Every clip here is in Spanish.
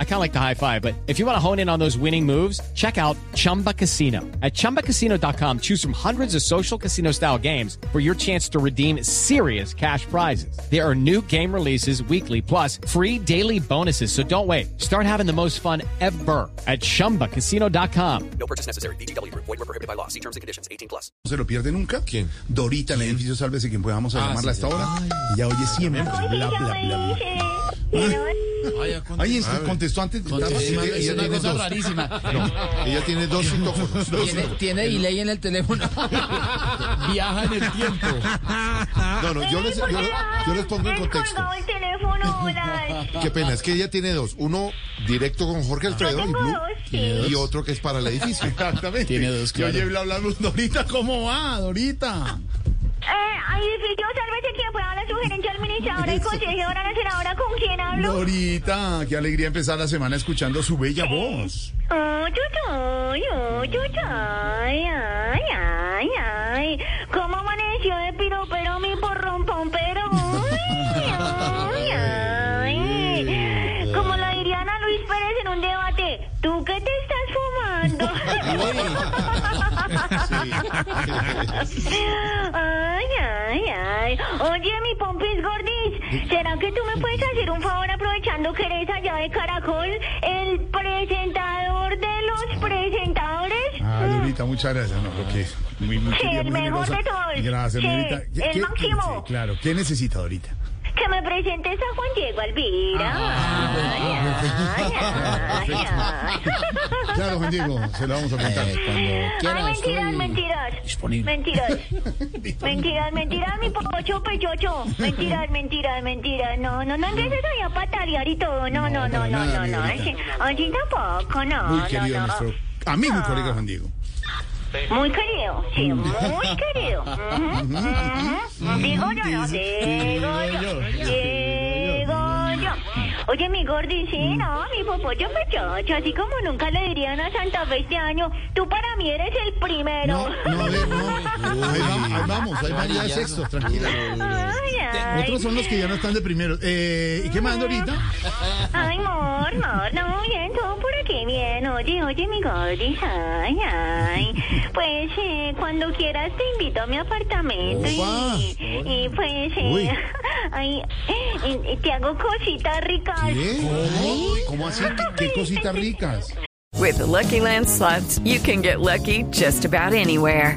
I kind of like the high five, but if you want to hone in on those winning moves, check out Chumba Casino. At ChumbaCasino.com, choose from hundreds of social casino style games for your chance to redeem serious cash prizes. There are new game releases weekly, plus free daily bonuses. So don't wait. Start having the most fun ever at ChumbaCasino.com. No purchase necessary. BGW. Void were prohibited by law. See terms and conditions. 18 plus. ¿No se lo pierde nunca? ¿Quién? Dorita en el edificio Sálvese, quien podamos a llamarla a esta hora. Ella oye siempre. Bla, bla, bla, bla. Ay, es que contestó antes. Tiene tiene cosa dos. rarísima. No, ella tiene dos citófonos. Dos Tiene, tiene delay en el teléfono. Viaja en el tiempo. No, no, yo les, yo, yo les pongo en contexto. el teléfono, hola. Qué pena, es que ella tiene dos. Uno directo con Jorge Alfredo y, Blue, dos, sí. y otro que es para el edificio. Exactamente. Tiene dos, claro. Y oye, bla, bla, bla. Dorita, ¿cómo va, Dorita? Eh, edificio, sálvese quien pueda la sugerencia administradora y consejera la senadora con quién hablo. Dorita, qué alegría empezar la semana escuchando su bella voz. Oh, chuchoy, oh, chuchoy, ay, ay, ay. ¿Cómo amaneció de piropero mi porrón pompero? Ay, ay, ay. Como lo diría Ana Luis Pérez en un debate, ¿tú qué te estás fumando? Ay, ay, ay. Oye, mi pompis gordis, ¿será que tú me puedes hacer un favor aprovechando que eres allá de Caracol, el presentador de los presentadores? Ah, Dorita, muchas gracias. No, que muy, muy Sí, el mejor generosa. de todos. Gracias, Sí, Dorita. ¿Qué- el máximo. sí, claro, ¿qué necesita Dorita? Que me presentes a Juan Diego Alvira. Ay, ay, ay, ay. Claro, Juan Diego, se lo vamos a contar. Eh, cuando Ay, mentiras, estoy mentiras. disponible. Mentiras. Mentiras, mentiras, mi pocho pechocho. Mentiras, mentiras, mentiras. No, no, no empieces ahí a patalear y todo. No, no, no, no, no, no. mi Así, así tampoco, no. Muy no, querido no. nuestro amigo y No. colega Juan Diego. Muy querido, sí, muy querido. Ujú. Digo yo, no, digo yo, digo yo. Oye, mi gordi, sí, no, mi popollo pechocho, así como nunca le dirían a Santa Fe este año, tú para mí eres el primero. No, no, a ver, no. Ahí vamos, ahí vamos, hay variedad de sextos, tranquila. Ay. Otros son los que ya no están de primero. Eh, ¿Y qué más, Dorita? Ay, amor, amor, no, bien, todo por aquí, bien. Oye, oye, mi gordis, ay, ay. Pues, eh, cuando quieras te invito a mi apartamento Opa. y, y pues, Uy. eh, ay, y- y te hago cositas ricas. ¿Qué? ¿Cómo? ¿Cómo así? ¿Qué, qué cositas ricas? With the Lucky Land slots, you can get lucky just about anywhere.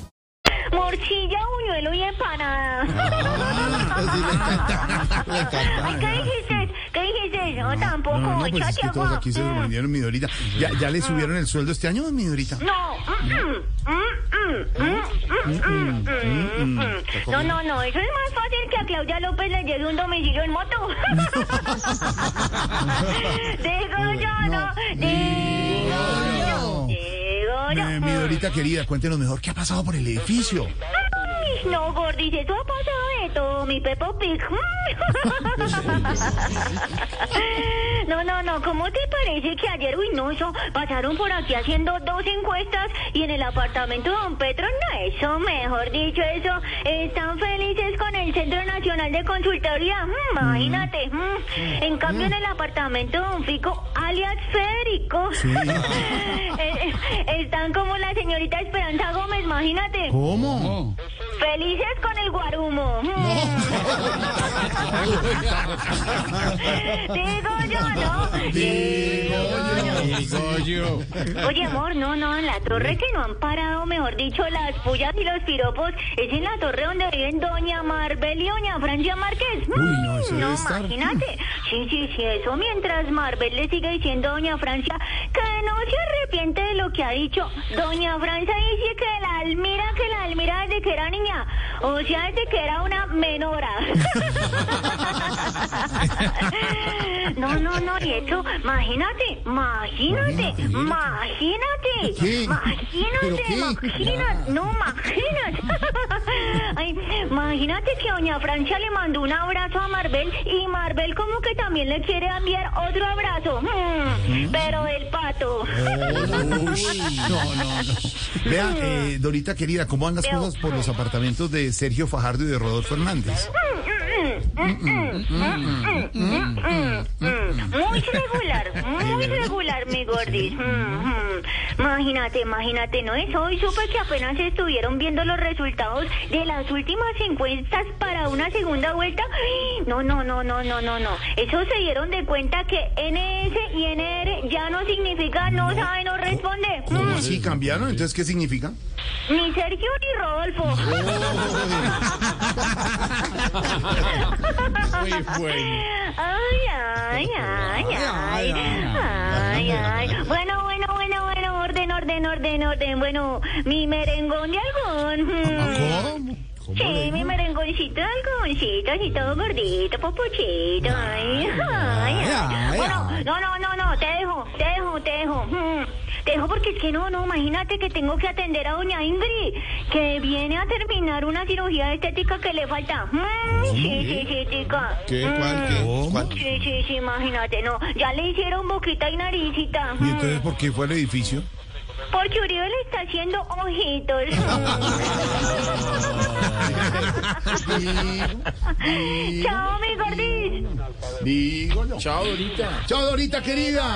Morcilla, buñuelo y empanada. Sí, le encanta. Ay, ¿qué dijiste? ¿Qué dijiste? No, tampoco. No, no, pues es que todos aquí se sorprendieron, mi Dorita. ¿Ya, ¿Ya le subieron el sueldo este año, mi Dorita? No. No, no, no. Eso es más fácil que a Claudia López le llegue un domicilio en moto. Digo yo, no. Digo yo. Digo yo. Eh, mi Dorita querida, cuéntenos mejor qué ha pasado por el edificio. No, Gordis, eso ha pasado de todo, mi Peppo Pig. No, no, no, ¿cómo te parece que ayer, uy, no, eso, pasaron por aquí haciendo dos encuestas y en el apartamento de Don Petro, no, eso, mejor dicho, eso, están felices con el Centro Nacional de Consultoría, mm, imagínate. mm. En cambio, en el apartamento de Don Fico, alias Federico, eh, eh, están como la señorita Esperanza Gómez, imagínate. ¿Cómo? Felices con el guarumo. Digo yo, ¿no? Digo yo. Oye, amor, no, no, en la torre que no han parado, mejor dicho, las pullas y los piropos, es en la torre donde viven Doña Marbel y Doña Francia Márquez. no, eso Mm, debe estar. imagínate. Sí, sí, sí, eso mientras Marbel le sigue diciendo a Doña Francia que no se arrepiente de lo que ha dicho. Doña Francia dice que la Almira, que la Almira desde que era niña, o sea, desde que era una menora. No, no, no, y eso, imagínate, imagínate, imagínate, ¿Qué? imagínate, ¿Pero qué? imagínate, no, imagínate. Ay, imagínate que doña Francia le mandó un abrazo a Marvel y Marvel como que también le quiere enviar otro abrazo, Mm, pero el pato. No, no, no. Vea, eh, Dorita querida, ¿cómo van las cosas por los apartamentos de Sergio Fajardo y de Rodolfo Hernández? Muy regular, muy regular, mi gordis. Mm, mm. Imagínate, imagínate, ¿no es? Hoy supe que apenas estuvieron viendo los resultados de las últimas encuestas para una segunda vuelta. No, no, no, no, no, no, no. Eso se dieron de cuenta que NS y NR ya no significa no sabe, no responde. ¿Cómo Mm. así cambiaron? Entonces, ¿qué significa? Ni Sergio ni Rodolfo. Muy bueno. Ay, ay, ay, ay, ay, ay. Bueno, bueno, bueno, bueno, orden, orden, orden, orden. Bueno, mi merengón de algún. ¿Cómo Sí, mi merengoncito de algoncito, así todo gordito, popuchito. Ay, ay, ay. Bueno, no, no, no, no, te dejo, te dejo, te dejo. Mm, Te dejo porque es que no, no, imagínate que tengo que atender a doña Ingrid, que viene a terminar una cirugía estética que le falta. Mm, Sí, sí, sí, tica. ¿Qué? ¿Cuál? ¿Qué? ¿Cómo? ¿Cuál? Sí, sí, sí, imagínate, no. Ya le hicieron boquita y naricita. ¿Y entonces por qué fue al edificio? Porque Uribe le está haciendo ojitos. Chao, mi gordis. Digo. Chao, Dorita. Chao, Dorita querida.